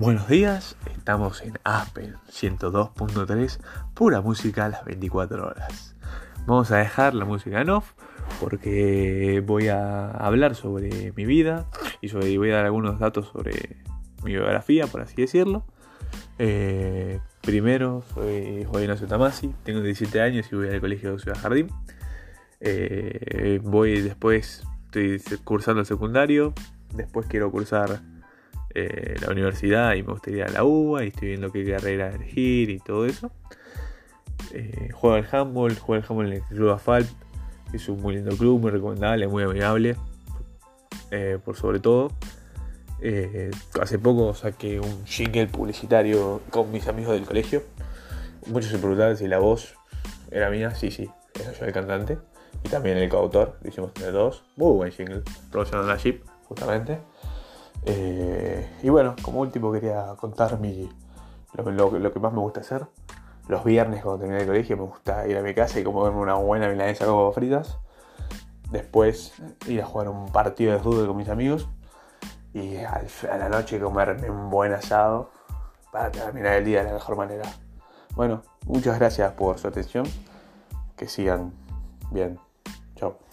Buenos días, estamos en Aspen 102.3, pura música a las 24 horas. Vamos a dejar la música en off porque voy a hablar sobre mi vida y sobre, voy a dar algunos datos sobre mi biografía, por así decirlo. Eh, primero, soy Juan Ignacio Tamasi, tengo 17 años y voy al colegio de Ciudad Jardín. Eh, voy después, estoy cursando el secundario, después quiero cursar eh, la universidad y me gustaría la UBA y estoy viendo qué carrera elegir y todo eso. Eh, juego al handball, juego al handball en el Club Asfalt, es un muy lindo club, muy recomendable, muy amigable, eh, por sobre todo. hace poco saqué un jingle publicitario con mis amigos del colegio. Muchos se preguntaban si la voz era mía, sí, sí, era yo el cantante. Y también el coautor, lo hicimos dos. Muy buen jingle, produciendo la Jeep, justamente. Eh, y bueno, como último quería contar mi, lo, que más me gusta hacer. Los viernes cuando terminé el colegio me gusta ir a mi casa y comerme una buena milanesa con fritas. Después ir a jugar un partido de fútbol con mis amigos. Y a la noche comerme un buen asado para terminar el día de la mejor manera. Bueno, muchas gracias por su atención. Que sigan bien. Chao.